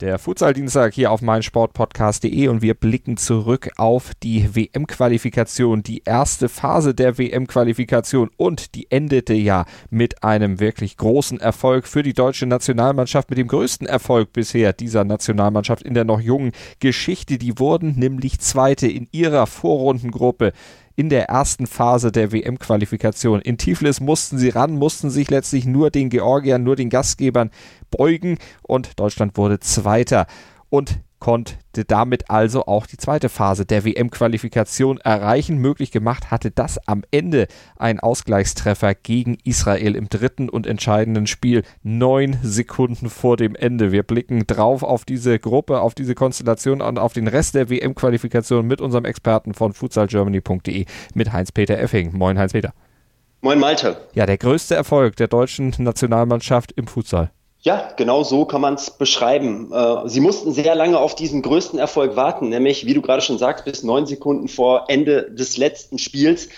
Der Futsal-Dienstag hier auf meinsportpodcast.de und wir blicken zurück auf die WM-Qualifikation, die erste Phase der WM-Qualifikation und die endete ja mit einem wirklich großen Erfolg für die deutsche Nationalmannschaft, mit dem größten Erfolg bisher dieser Nationalmannschaft in der noch jungen Geschichte. Die wurden nämlich Zweite in ihrer Vorrundengruppe in der ersten Phase der WM-Qualifikation. In Tiflis mussten sie ran, mussten sich letztlich nur den Georgiern, nur den Gastgebern beugen und Deutschland wurde Zweiter und konnte damit also auch die zweite Phase der WM-Qualifikation erreichen. Möglich gemacht hatte das am Ende ein Ausgleichstreffer gegen Israel im dritten und entscheidenden Spiel, neun Sekunden vor dem Ende. Wir blicken drauf auf diese Gruppe, auf diese Konstellation und auf den Rest der WM-Qualifikation mit unserem Experten von futsalgermany.de, mit Heinz-Peter Effing. Moin, Heinz-Peter. Moin, Malte. Ja, der größte Erfolg der deutschen Nationalmannschaft im Futsal. Ja, genau so kann man es beschreiben. Äh, sie mussten sehr lange auf diesen größten Erfolg warten, nämlich, wie du gerade schon sagst, bis neun Sekunden vor Ende des letzten Spiels.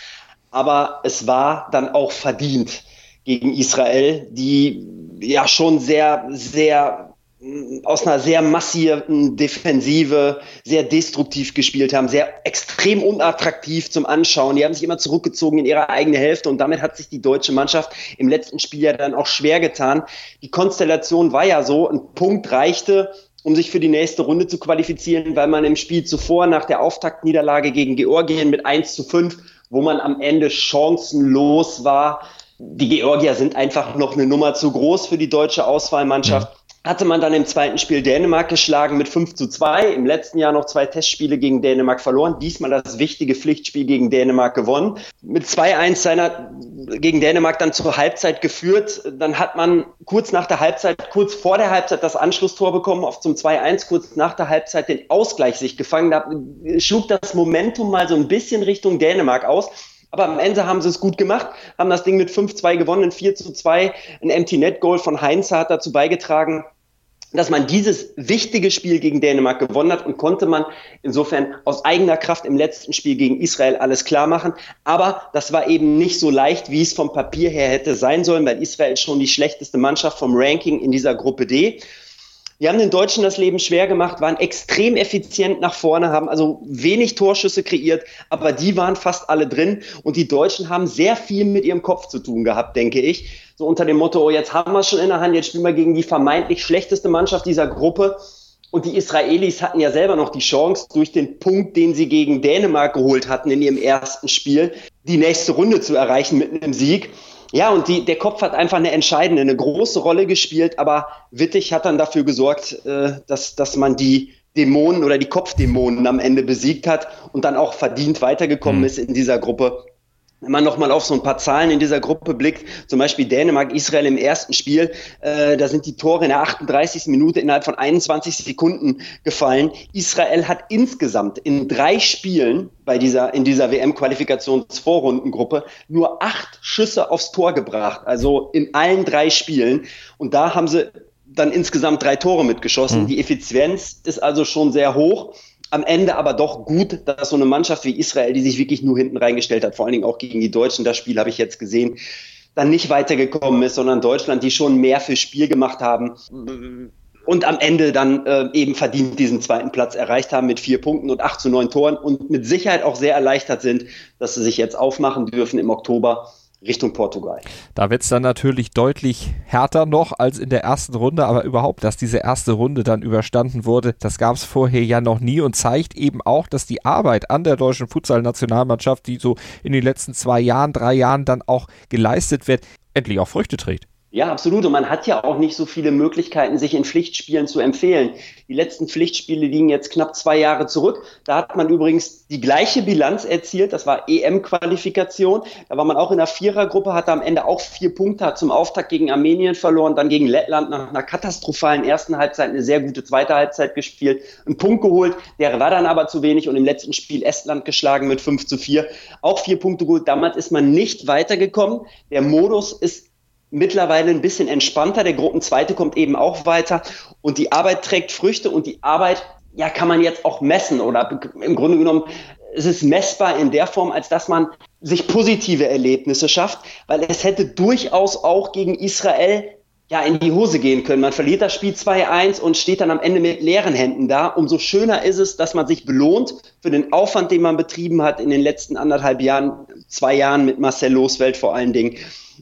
Aber es war dann auch verdient gegen Israel, die ja schon sehr, sehr aus einer sehr massiven Defensive sehr destruktiv gespielt haben, sehr extrem unattraktiv zum Anschauen. Die haben sich immer zurückgezogen in ihre eigene Hälfte und damit hat sich die deutsche Mannschaft im letzten Spiel ja dann auch schwer getan. Die Konstellation war ja so, ein Punkt reichte, um sich für die nächste Runde zu qualifizieren, weil man im Spiel zuvor nach der Auftaktniederlage gegen Georgien mit 1 zu 5, wo man am Ende chancenlos war, die Georgier sind einfach noch eine Nummer zu groß für die deutsche Auswahlmannschaft. Hatte man dann im zweiten Spiel Dänemark geschlagen mit 5 zu 2. Im letzten Jahr noch zwei Testspiele gegen Dänemark verloren. Diesmal das wichtige Pflichtspiel gegen Dänemark gewonnen. Mit 2-1 seiner gegen Dänemark dann zur Halbzeit geführt. Dann hat man kurz nach der Halbzeit, kurz vor der Halbzeit das Anschlusstor bekommen auf zum 2-1, kurz nach der Halbzeit den Ausgleich sich gefangen. Da schlug das Momentum mal so ein bisschen Richtung Dänemark aus. Aber am Ende haben sie es gut gemacht, haben das Ding mit 5-2 gewonnen, 4 2. Ein Empty Net Goal von Heinz hat dazu beigetragen, dass man dieses wichtige Spiel gegen Dänemark gewonnen hat und konnte man insofern aus eigener Kraft im letzten Spiel gegen Israel alles klar machen. Aber das war eben nicht so leicht, wie es vom Papier her hätte sein sollen, weil Israel schon die schlechteste Mannschaft vom Ranking in dieser Gruppe D. Wir haben den Deutschen das Leben schwer gemacht, waren extrem effizient nach vorne, haben also wenig Torschüsse kreiert, aber die waren fast alle drin. Und die Deutschen haben sehr viel mit ihrem Kopf zu tun gehabt, denke ich. So unter dem Motto, oh, jetzt haben wir es schon in der Hand, jetzt spielen wir gegen die vermeintlich schlechteste Mannschaft dieser Gruppe. Und die Israelis hatten ja selber noch die Chance, durch den Punkt, den sie gegen Dänemark geholt hatten in ihrem ersten Spiel, die nächste Runde zu erreichen mit einem Sieg. Ja, und die, der Kopf hat einfach eine entscheidende, eine große Rolle gespielt, aber Wittig hat dann dafür gesorgt, äh, dass, dass man die Dämonen oder die Kopfdämonen am Ende besiegt hat und dann auch verdient weitergekommen mhm. ist in dieser Gruppe. Wenn man nochmal auf so ein paar Zahlen in dieser Gruppe blickt, zum Beispiel Dänemark, Israel im ersten Spiel, äh, da sind die Tore in der 38. Minute innerhalb von 21 Sekunden gefallen. Israel hat insgesamt in drei Spielen bei dieser, in dieser WM-Qualifikationsvorrundengruppe nur acht Schüsse aufs Tor gebracht, also in allen drei Spielen. Und da haben sie dann insgesamt drei Tore mitgeschossen. Mhm. Die Effizienz ist also schon sehr hoch am Ende aber doch gut, dass so eine Mannschaft wie Israel, die sich wirklich nur hinten reingestellt hat, vor allen Dingen auch gegen die Deutschen, das Spiel habe ich jetzt gesehen, dann nicht weitergekommen ist, sondern Deutschland, die schon mehr fürs Spiel gemacht haben und am Ende dann äh, eben verdient diesen zweiten Platz erreicht haben mit vier Punkten und acht zu neun Toren und mit Sicherheit auch sehr erleichtert sind, dass sie sich jetzt aufmachen dürfen im Oktober Richtung Portugal. Da wird es dann natürlich deutlich härter noch als in der ersten Runde, aber überhaupt, dass diese erste Runde dann überstanden wurde, das gab es vorher ja noch nie und zeigt eben auch, dass die Arbeit an der deutschen Futsal-Nationalmannschaft, die so in den letzten zwei Jahren, drei Jahren dann auch geleistet wird, endlich auch Früchte trägt. Ja, absolut. Und man hat ja auch nicht so viele Möglichkeiten, sich in Pflichtspielen zu empfehlen. Die letzten Pflichtspiele liegen jetzt knapp zwei Jahre zurück. Da hat man übrigens die gleiche Bilanz erzielt. Das war EM-Qualifikation. Da war man auch in der Vierergruppe, hatte am Ende auch vier Punkte, hat zum Auftakt gegen Armenien verloren, dann gegen Lettland nach einer katastrophalen ersten Halbzeit eine sehr gute zweite Halbzeit gespielt, einen Punkt geholt. Der war dann aber zu wenig und im letzten Spiel Estland geschlagen mit 5 zu 4. Auch vier Punkte geholt. Damals ist man nicht weitergekommen. Der Modus ist mittlerweile ein bisschen entspannter. Der Gruppenzweite kommt eben auch weiter. Und die Arbeit trägt Früchte und die Arbeit ja, kann man jetzt auch messen. Oder im Grunde genommen es ist messbar in der Form, als dass man sich positive Erlebnisse schafft, weil es hätte durchaus auch gegen Israel ja, in die Hose gehen können. Man verliert das Spiel 2-1 und steht dann am Ende mit leeren Händen da. Umso schöner ist es, dass man sich belohnt für den Aufwand, den man betrieben hat in den letzten anderthalb Jahren, zwei Jahren mit Marcel Losfeld vor allen Dingen,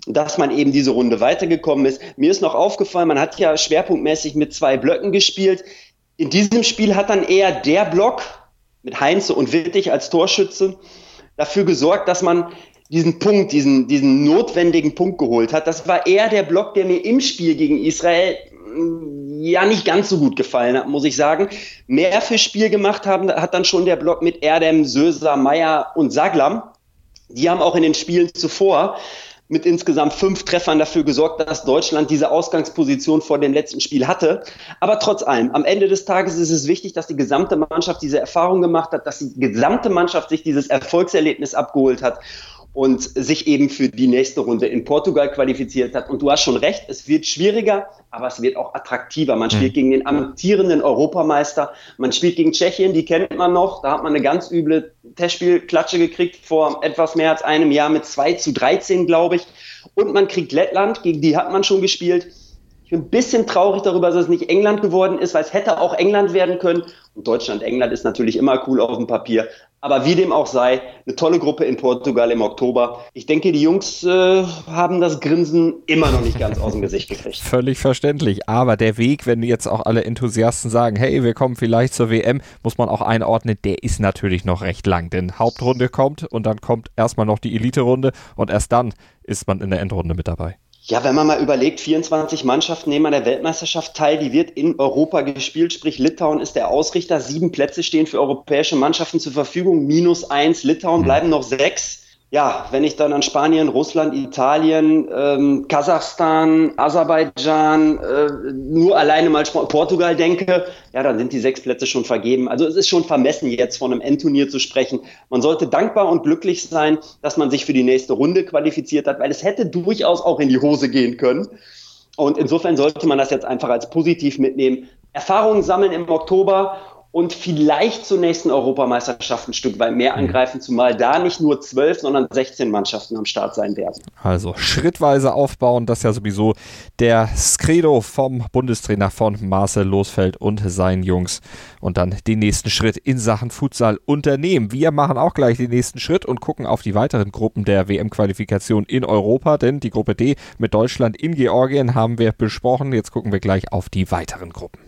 dass man eben diese Runde weitergekommen ist. Mir ist noch aufgefallen, man hat ja schwerpunktmäßig mit zwei Blöcken gespielt. In diesem Spiel hat dann eher der Block mit Heinze und Wittig als Torschütze dafür gesorgt, dass man diesen Punkt, diesen, diesen notwendigen Punkt geholt hat. Das war eher der Block, der mir im Spiel gegen Israel mm, ja nicht ganz so gut gefallen hat, muss ich sagen. Mehr für Spiel gemacht haben, hat dann schon der Block mit Erdem, Söser, Meier und Saglam. Die haben auch in den Spielen zuvor mit insgesamt fünf Treffern dafür gesorgt, dass Deutschland diese Ausgangsposition vor dem letzten Spiel hatte. Aber trotz allem, am Ende des Tages ist es wichtig, dass die gesamte Mannschaft diese Erfahrung gemacht hat, dass die gesamte Mannschaft sich dieses Erfolgserlebnis abgeholt hat und sich eben für die nächste Runde in Portugal qualifiziert hat. Und du hast schon recht, es wird schwieriger, aber es wird auch attraktiver. Man spielt mhm. gegen den amtierenden Europameister, man spielt gegen Tschechien, die kennt man noch, da hat man eine ganz üble Testspielklatsche gekriegt vor etwas mehr als einem Jahr mit 2 zu 13, glaube ich. Und man kriegt Lettland, gegen die hat man schon gespielt. Ich bin ein bisschen traurig darüber, dass es nicht England geworden ist, weil es hätte auch England werden können. Und Deutschland, England ist natürlich immer cool auf dem Papier. Aber wie dem auch sei, eine tolle Gruppe in Portugal im Oktober. Ich denke, die Jungs äh, haben das Grinsen immer noch nicht ganz aus dem Gesicht gekriegt. Völlig verständlich. Aber der Weg, wenn jetzt auch alle Enthusiasten sagen, hey, wir kommen vielleicht zur WM, muss man auch einordnen, der ist natürlich noch recht lang. Denn Hauptrunde kommt und dann kommt erstmal noch die Elite-Runde und erst dann ist man in der Endrunde mit dabei. Ja, wenn man mal überlegt, 24 Mannschaften nehmen an der Weltmeisterschaft teil, die wird in Europa gespielt, sprich Litauen ist der Ausrichter, sieben Plätze stehen für europäische Mannschaften zur Verfügung, minus eins, Litauen hm. bleiben noch sechs ja, wenn ich dann an Spanien, Russland, Italien, ähm, Kasachstan, Aserbaidschan, äh, nur alleine mal Portugal denke, ja, dann sind die sechs Plätze schon vergeben. Also es ist schon vermessen, jetzt von einem Endturnier zu sprechen. Man sollte dankbar und glücklich sein, dass man sich für die nächste Runde qualifiziert hat, weil es hätte durchaus auch in die Hose gehen können. Und insofern sollte man das jetzt einfach als positiv mitnehmen. Erfahrungen sammeln im Oktober und vielleicht zur nächsten Europameisterschaft ein Stück weit mehr mhm. angreifen, zumal da nicht nur zwölf, sondern 16 Mannschaften am Start sein werden. Also schrittweise aufbauen, das ist ja sowieso der Skredo vom Bundestrainer von Marcel Losfeld und seinen Jungs. Und dann den nächsten Schritt in Sachen Futsal unternehmen. Wir machen auch gleich den nächsten Schritt und gucken auf die weiteren Gruppen der WM-Qualifikation in Europa, denn die Gruppe D mit Deutschland in Georgien haben wir besprochen. Jetzt gucken wir gleich auf die weiteren Gruppen.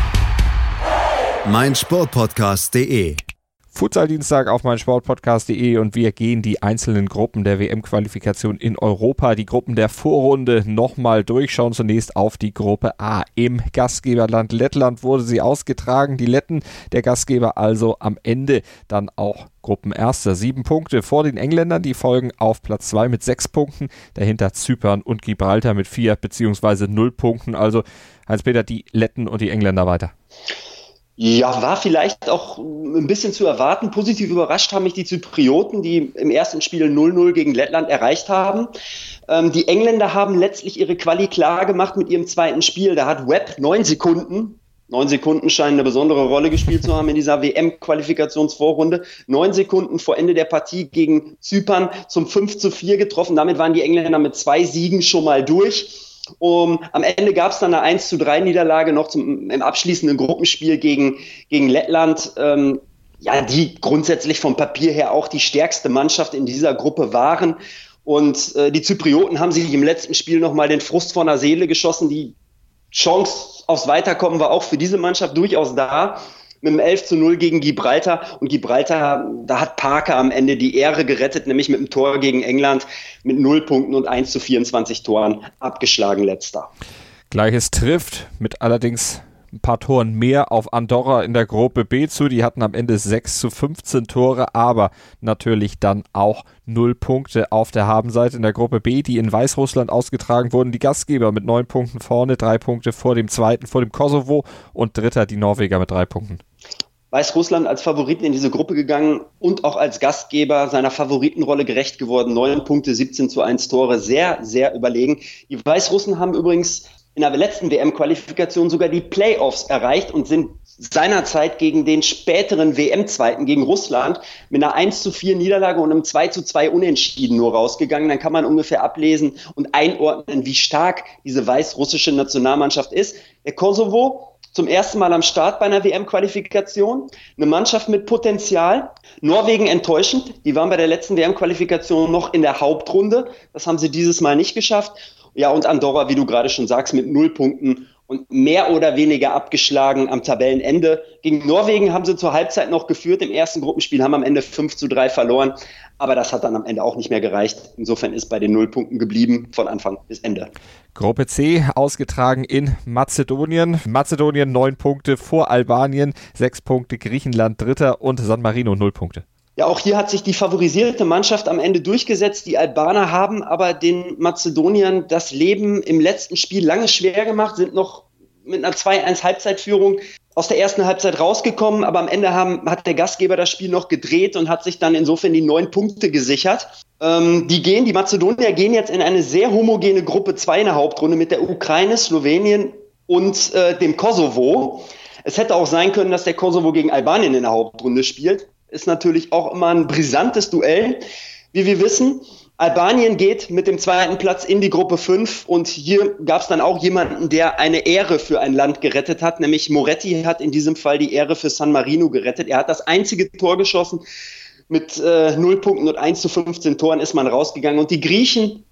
meinsportpodcast.de. Futsal-Dienstag auf meinsportpodcast.de und wir gehen die einzelnen Gruppen der WM-Qualifikation in Europa, die Gruppen der Vorrunde nochmal durchschauen. Zunächst auf die Gruppe A. Im Gastgeberland Lettland wurde sie ausgetragen. Die Letten, der Gastgeber also am Ende dann auch Gruppenerster. Sieben Punkte vor den Engländern, die folgen auf Platz zwei mit sechs Punkten. Dahinter Zypern und Gibraltar mit vier beziehungsweise null Punkten. Also Heinz-Peter, die Letten und die Engländer weiter. Ja, war vielleicht auch ein bisschen zu erwarten. Positiv überrascht haben mich die Zyprioten, die im ersten Spiel 0-0 gegen Lettland erreicht haben. Ähm, die Engländer haben letztlich ihre Quali klar gemacht mit ihrem zweiten Spiel. Da hat Webb neun Sekunden Neun Sekunden scheinen eine besondere Rolle gespielt zu haben in dieser WM-Qualifikationsvorrunde. Neun Sekunden vor Ende der Partie gegen Zypern zum 5 zu 4 getroffen. Damit waren die Engländer mit zwei Siegen schon mal durch. Um, am Ende gab es dann eine 1 zu 3 Niederlage noch zum, im abschließenden Gruppenspiel gegen, gegen Lettland. Ähm, ja, die grundsätzlich vom Papier her auch die stärkste Mannschaft in dieser Gruppe waren. Und äh, die Zyprioten haben sich im letzten Spiel nochmal den Frust von der Seele geschossen. Die Chance aufs Weiterkommen war auch für diese Mannschaft durchaus da mit dem 11 zu 0 gegen Gibraltar. Und Gibraltar, da hat Parker am Ende die Ehre gerettet, nämlich mit dem Tor gegen England mit 0 Punkten und 1 zu 24 Toren abgeschlagen letzter. Gleiches trifft mit allerdings ein paar Toren mehr auf Andorra in der Gruppe B zu. Die hatten am Ende 6 zu 15 Tore, aber natürlich dann auch 0 Punkte auf der Habenseite in der Gruppe B, die in Weißrussland ausgetragen wurden. Die Gastgeber mit 9 Punkten vorne, 3 Punkte vor dem zweiten, vor dem Kosovo und dritter die Norweger mit 3 Punkten. Weißrussland als Favoriten in diese Gruppe gegangen und auch als Gastgeber seiner Favoritenrolle gerecht geworden. Neun Punkte, 17 zu 1 Tore, sehr, sehr überlegen. Die Weißrussen haben übrigens in der letzten WM-Qualifikation sogar die Playoffs erreicht und sind seinerzeit gegen den späteren WM-Zweiten, gegen Russland, mit einer 1 zu 4 Niederlage und einem 2 zu 2 Unentschieden nur rausgegangen. Dann kann man ungefähr ablesen und einordnen, wie stark diese weißrussische Nationalmannschaft ist. Der Kosovo zum ersten Mal am Start bei einer WM-Qualifikation. Eine Mannschaft mit Potenzial. Norwegen enttäuschend. Die waren bei der letzten WM-Qualifikation noch in der Hauptrunde. Das haben sie dieses Mal nicht geschafft. Ja, und Andorra, wie du gerade schon sagst, mit null Punkten und mehr oder weniger abgeschlagen am Tabellenende. Gegen Norwegen haben sie zur Halbzeit noch geführt im ersten Gruppenspiel, haben am Ende 5 zu 3 verloren. Aber das hat dann am Ende auch nicht mehr gereicht. Insofern ist bei den Nullpunkten geblieben von Anfang bis Ende. Gruppe C ausgetragen in Mazedonien. Mazedonien neun Punkte vor Albanien, sechs Punkte Griechenland Dritter und San Marino null Punkte. Ja, auch hier hat sich die favorisierte Mannschaft am Ende durchgesetzt. Die Albaner haben aber den Mazedoniern das Leben im letzten Spiel lange schwer gemacht, sind noch mit einer 2-1 Halbzeitführung aus der ersten Halbzeit rausgekommen, aber am Ende haben, hat der Gastgeber das Spiel noch gedreht und hat sich dann insofern die neun Punkte gesichert. Ähm, die gehen, die Mazedonier gehen jetzt in eine sehr homogene Gruppe 2 in der Hauptrunde mit der Ukraine, Slowenien und äh, dem Kosovo. Es hätte auch sein können, dass der Kosovo gegen Albanien in der Hauptrunde spielt ist natürlich auch immer ein brisantes Duell, wie wir wissen. Albanien geht mit dem zweiten Platz in die Gruppe 5 und hier gab es dann auch jemanden, der eine Ehre für ein Land gerettet hat, nämlich Moretti hat in diesem Fall die Ehre für San Marino gerettet. Er hat das einzige Tor geschossen. Mit äh, 0 Punkten und 1 zu 15 Toren ist man rausgegangen. Und die Griechen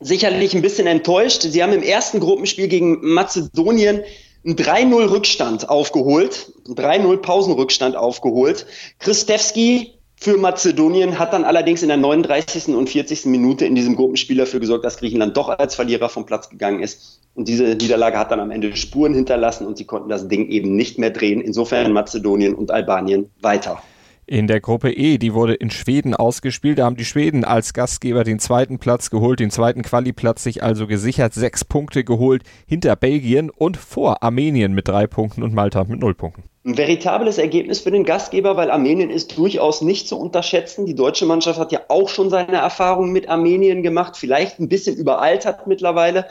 sicherlich ein bisschen enttäuscht. Sie haben im ersten Gruppenspiel gegen Mazedonien einen 3-0 Rückstand aufgeholt, einen 3-0 Pausenrückstand aufgeholt. Christewski für Mazedonien hat dann allerdings in der 39. und 40. Minute in diesem Gruppenspiel dafür gesorgt, dass Griechenland doch als Verlierer vom Platz gegangen ist. Und diese Niederlage hat dann am Ende Spuren hinterlassen und sie konnten das Ding eben nicht mehr drehen. Insofern Mazedonien und Albanien weiter. In der Gruppe E, die wurde in Schweden ausgespielt. Da haben die Schweden als Gastgeber den zweiten Platz geholt, den zweiten Quali-Platz sich also gesichert, sechs Punkte geholt hinter Belgien und vor Armenien mit drei Punkten und Malta mit null Punkten. Ein veritables Ergebnis für den Gastgeber, weil Armenien ist durchaus nicht zu unterschätzen. Die deutsche Mannschaft hat ja auch schon seine Erfahrungen mit Armenien gemacht, vielleicht ein bisschen überaltert mittlerweile,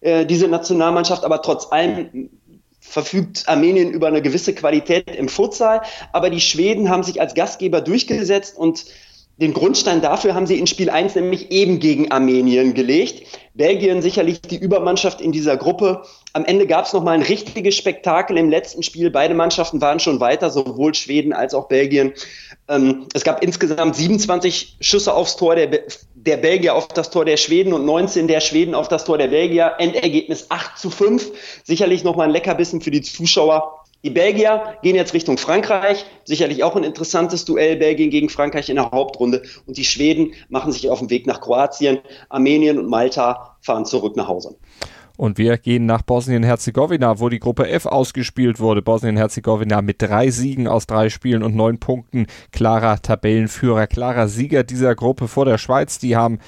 äh, diese Nationalmannschaft, aber trotz allem verfügt Armenien über eine gewisse Qualität im Futsal, aber die Schweden haben sich als Gastgeber durchgesetzt und den Grundstein dafür haben sie in Spiel 1 nämlich eben gegen Armenien gelegt. Belgien sicherlich die Übermannschaft in dieser Gruppe. Am Ende gab es nochmal ein richtiges Spektakel im letzten Spiel. Beide Mannschaften waren schon weiter, sowohl Schweden als auch Belgien. Ähm, es gab insgesamt 27 Schüsse aufs Tor der, der Belgier auf das Tor der Schweden und 19 der Schweden auf das Tor der Belgier. Endergebnis 8 zu 5. Sicherlich nochmal ein Leckerbissen für die Zuschauer. Die Belgier gehen jetzt Richtung Frankreich, sicherlich auch ein interessantes Duell, Belgien gegen Frankreich in der Hauptrunde. Und die Schweden machen sich auf den Weg nach Kroatien, Armenien und Malta fahren zurück nach Hause. Und wir gehen nach Bosnien-Herzegowina, wo die Gruppe F ausgespielt wurde. Bosnien-Herzegowina mit drei Siegen aus drei Spielen und neun Punkten. Klarer Tabellenführer, klarer Sieger dieser Gruppe vor der Schweiz. Die haben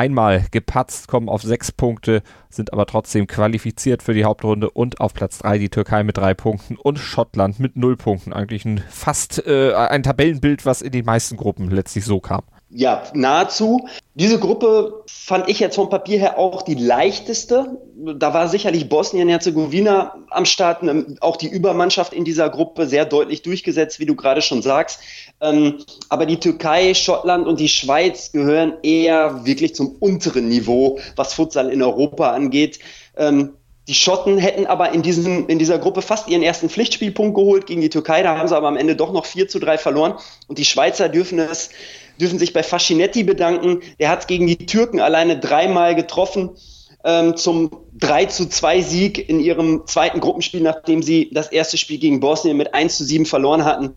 einmal gepatzt, kommen auf sechs Punkte, sind aber trotzdem qualifiziert für die Hauptrunde und auf Platz drei die Türkei mit drei Punkten und Schottland mit null Punkten. Eigentlich ein fast äh, ein Tabellenbild, was in den meisten Gruppen letztlich so kam ja, nahezu. Diese Gruppe fand ich jetzt vom Papier her auch die leichteste. Da war sicherlich Bosnien-Herzegowina am Start, ähm, auch die Übermannschaft in dieser Gruppe sehr deutlich durchgesetzt, wie du gerade schon sagst. Ähm, aber die Türkei, Schottland und die Schweiz gehören eher wirklich zum unteren Niveau, was Futsal in Europa angeht. Ähm, die Schotten hätten aber in, diesem, in dieser Gruppe fast ihren ersten Pflichtspielpunkt geholt gegen die Türkei. Da haben sie aber am Ende doch noch 4 zu 3 verloren. Und die Schweizer dürfen es dürfen sich bei Fascinetti bedanken. Der hat gegen die Türken alleine dreimal getroffen ähm, zum 3 zu 2 Sieg in ihrem zweiten Gruppenspiel, nachdem sie das erste Spiel gegen Bosnien mit 1 zu 7 verloren hatten.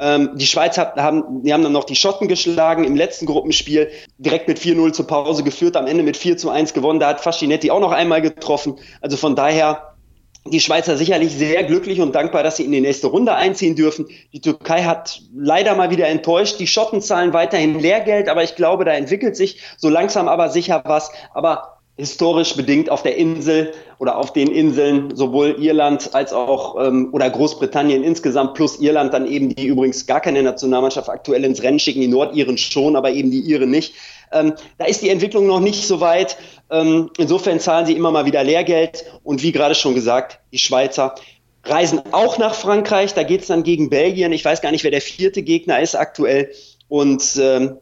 Ähm, die Schweiz hat, haben, die haben dann noch die Schotten geschlagen im letzten Gruppenspiel, direkt mit 4-0 zur Pause geführt, am Ende mit 4 zu 1 gewonnen. Da hat Fascinetti auch noch einmal getroffen. Also von daher die Schweizer sicherlich sehr glücklich und dankbar, dass sie in die nächste Runde einziehen dürfen. Die Türkei hat leider mal wieder enttäuscht. Die Schotten zahlen weiterhin Lehrgeld, aber ich glaube, da entwickelt sich so langsam aber sicher was. Aber historisch bedingt auf der Insel oder auf den Inseln sowohl Irland als auch ähm, oder Großbritannien insgesamt plus Irland dann eben, die übrigens gar keine Nationalmannschaft aktuell ins Rennen schicken, die Nordiren schon, aber eben die Iren nicht. Ähm, da ist die Entwicklung noch nicht so weit. Ähm, insofern zahlen sie immer mal wieder Lehrgeld und wie gerade schon gesagt, die Schweizer reisen auch nach Frankreich. Da geht's dann gegen Belgien. Ich weiß gar nicht, wer der vierte Gegner ist aktuell. Und ähm,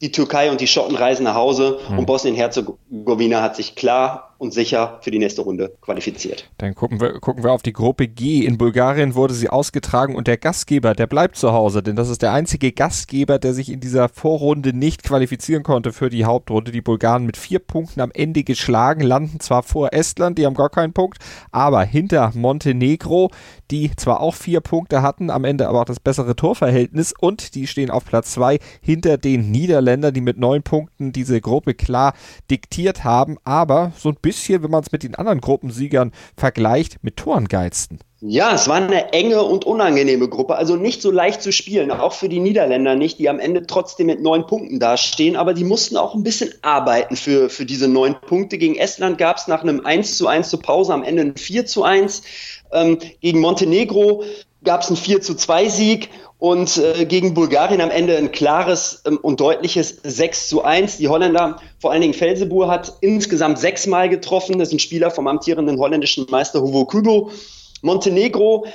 die Türkei und die Schotten reisen nach Hause hm. und Bosnien-Herzegowina hat sich klar und sicher für die nächste Runde qualifiziert. Dann gucken wir, gucken wir auf die Gruppe G. In Bulgarien wurde sie ausgetragen und der Gastgeber, der bleibt zu Hause, denn das ist der einzige Gastgeber, der sich in dieser Vorrunde nicht qualifizieren konnte für die Hauptrunde. Die Bulgaren mit vier Punkten am Ende geschlagen, landen zwar vor Estland, die haben gar keinen Punkt, aber hinter Montenegro, die zwar auch vier Punkte hatten, am Ende aber auch das bessere Torverhältnis und die stehen auf Platz zwei hinter den Niederländern, die mit neun Punkten diese Gruppe klar diktiert haben, aber so ein bisschen bisschen, wenn man es mit den anderen Gruppensiegern vergleicht, mit Toren geizten. Ja, es war eine enge und unangenehme Gruppe, also nicht so leicht zu spielen, auch für die Niederländer nicht, die am Ende trotzdem mit neun Punkten dastehen, aber die mussten auch ein bisschen arbeiten für, für diese neun Punkte. Gegen Estland gab es nach einem 1 zu 1 zur Pause am Ende ein 4 zu 1. Ähm, gegen Montenegro gab es einen 4 zu 2 Sieg und äh, gegen Bulgarien am Ende ein klares ähm, und deutliches 6 zu 1. Die Holländer, vor allen Dingen Felsebur, hat insgesamt sechsmal getroffen. Das ein Spieler vom amtierenden holländischen Meister Hugo Kubo. Montenegro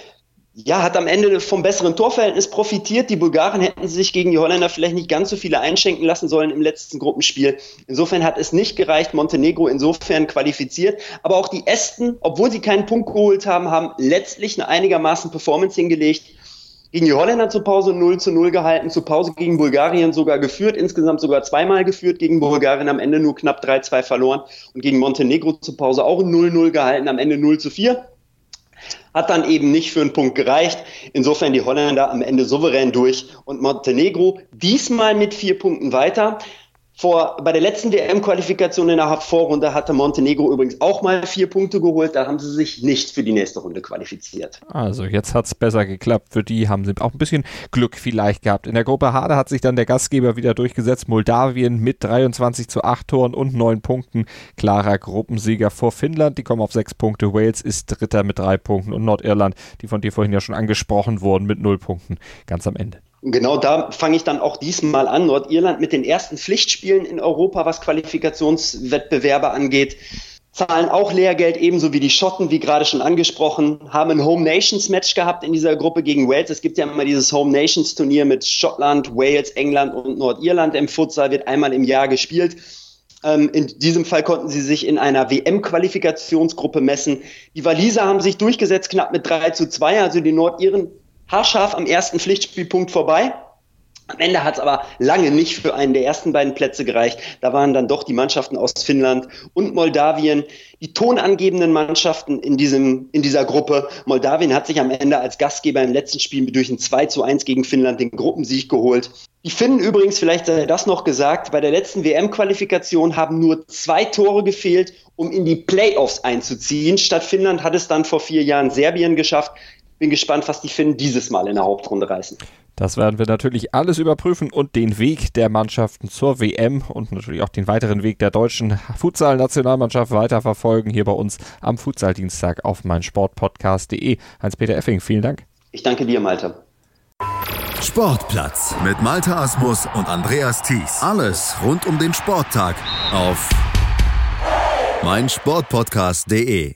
ja, hat am Ende vom besseren Torverhältnis profitiert. Die Bulgaren hätten sich gegen die Holländer vielleicht nicht ganz so viele einschenken lassen sollen im letzten Gruppenspiel. Insofern hat es nicht gereicht. Montenegro insofern qualifiziert. Aber auch die Esten, obwohl sie keinen Punkt geholt haben, haben letztlich eine einigermaßen Performance hingelegt. Gegen die Holländer zur Pause 0 zu 0 gehalten, zur Pause gegen Bulgarien sogar geführt, insgesamt sogar zweimal geführt, gegen Bulgarien am Ende nur knapp 3-2 verloren und gegen Montenegro zur Pause auch 0-0 gehalten, am Ende 0 zu 4. Hat dann eben nicht für einen Punkt gereicht. Insofern die Holländer am Ende souverän durch und Montenegro diesmal mit vier Punkten weiter. Vor, bei der letzten WM-Qualifikation in der Vorrunde hatte Montenegro übrigens auch mal vier Punkte geholt. Da haben sie sich nicht für die nächste Runde qualifiziert. Also jetzt hat es besser geklappt. Für die haben sie auch ein bisschen Glück vielleicht gehabt. In der Gruppe H hat sich dann der Gastgeber wieder durchgesetzt. Moldawien mit 23 zu 8 Toren und 9 Punkten. Klarer Gruppensieger vor Finnland. Die kommen auf 6 Punkte. Wales ist Dritter mit 3 Punkten. Und Nordirland, die von dir vorhin ja schon angesprochen wurden, mit 0 Punkten. Ganz am Ende. Genau da fange ich dann auch diesmal an. Nordirland mit den ersten Pflichtspielen in Europa, was Qualifikationswettbewerbe angeht, zahlen auch Lehrgeld, ebenso wie die Schotten, wie gerade schon angesprochen, haben ein Home Nations Match gehabt in dieser Gruppe gegen Wales. Es gibt ja immer dieses Home Nations Turnier mit Schottland, Wales, England und Nordirland im Futsal, wird einmal im Jahr gespielt. Ähm, in diesem Fall konnten sie sich in einer WM-Qualifikationsgruppe messen. Die Waliser haben sich durchgesetzt, knapp mit 3 zu 2, also die Nordiren haarscharf am ersten Pflichtspielpunkt vorbei. Am Ende hat es aber lange nicht für einen der ersten beiden Plätze gereicht. Da waren dann doch die Mannschaften aus Finnland und Moldawien die tonangebenden Mannschaften in, diesem, in dieser Gruppe. Moldawien hat sich am Ende als Gastgeber im letzten Spiel durch ein 2 zu 1 gegen Finnland den Gruppensieg geholt. Die Finnen übrigens, vielleicht sei das noch gesagt, bei der letzten WM-Qualifikation haben nur zwei Tore gefehlt, um in die Playoffs einzuziehen. Statt Finnland hat es dann vor vier Jahren Serbien geschafft. Bin gespannt, was die Finnen dieses Mal in der Hauptrunde reißen. Das werden wir natürlich alles überprüfen und den Weg der Mannschaften zur WM und natürlich auch den weiteren Weg der deutschen Futsal-Nationalmannschaft weiterverfolgen hier bei uns am Futsal-Dienstag auf meinsportpodcast.de. Hans-Peter Effing, vielen Dank. Ich danke dir, Malte. Sportplatz mit Malte Asmus und Andreas Thies. Alles rund um den Sporttag auf meinsportpodcast.de.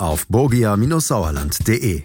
auf borgia-sauerland.de.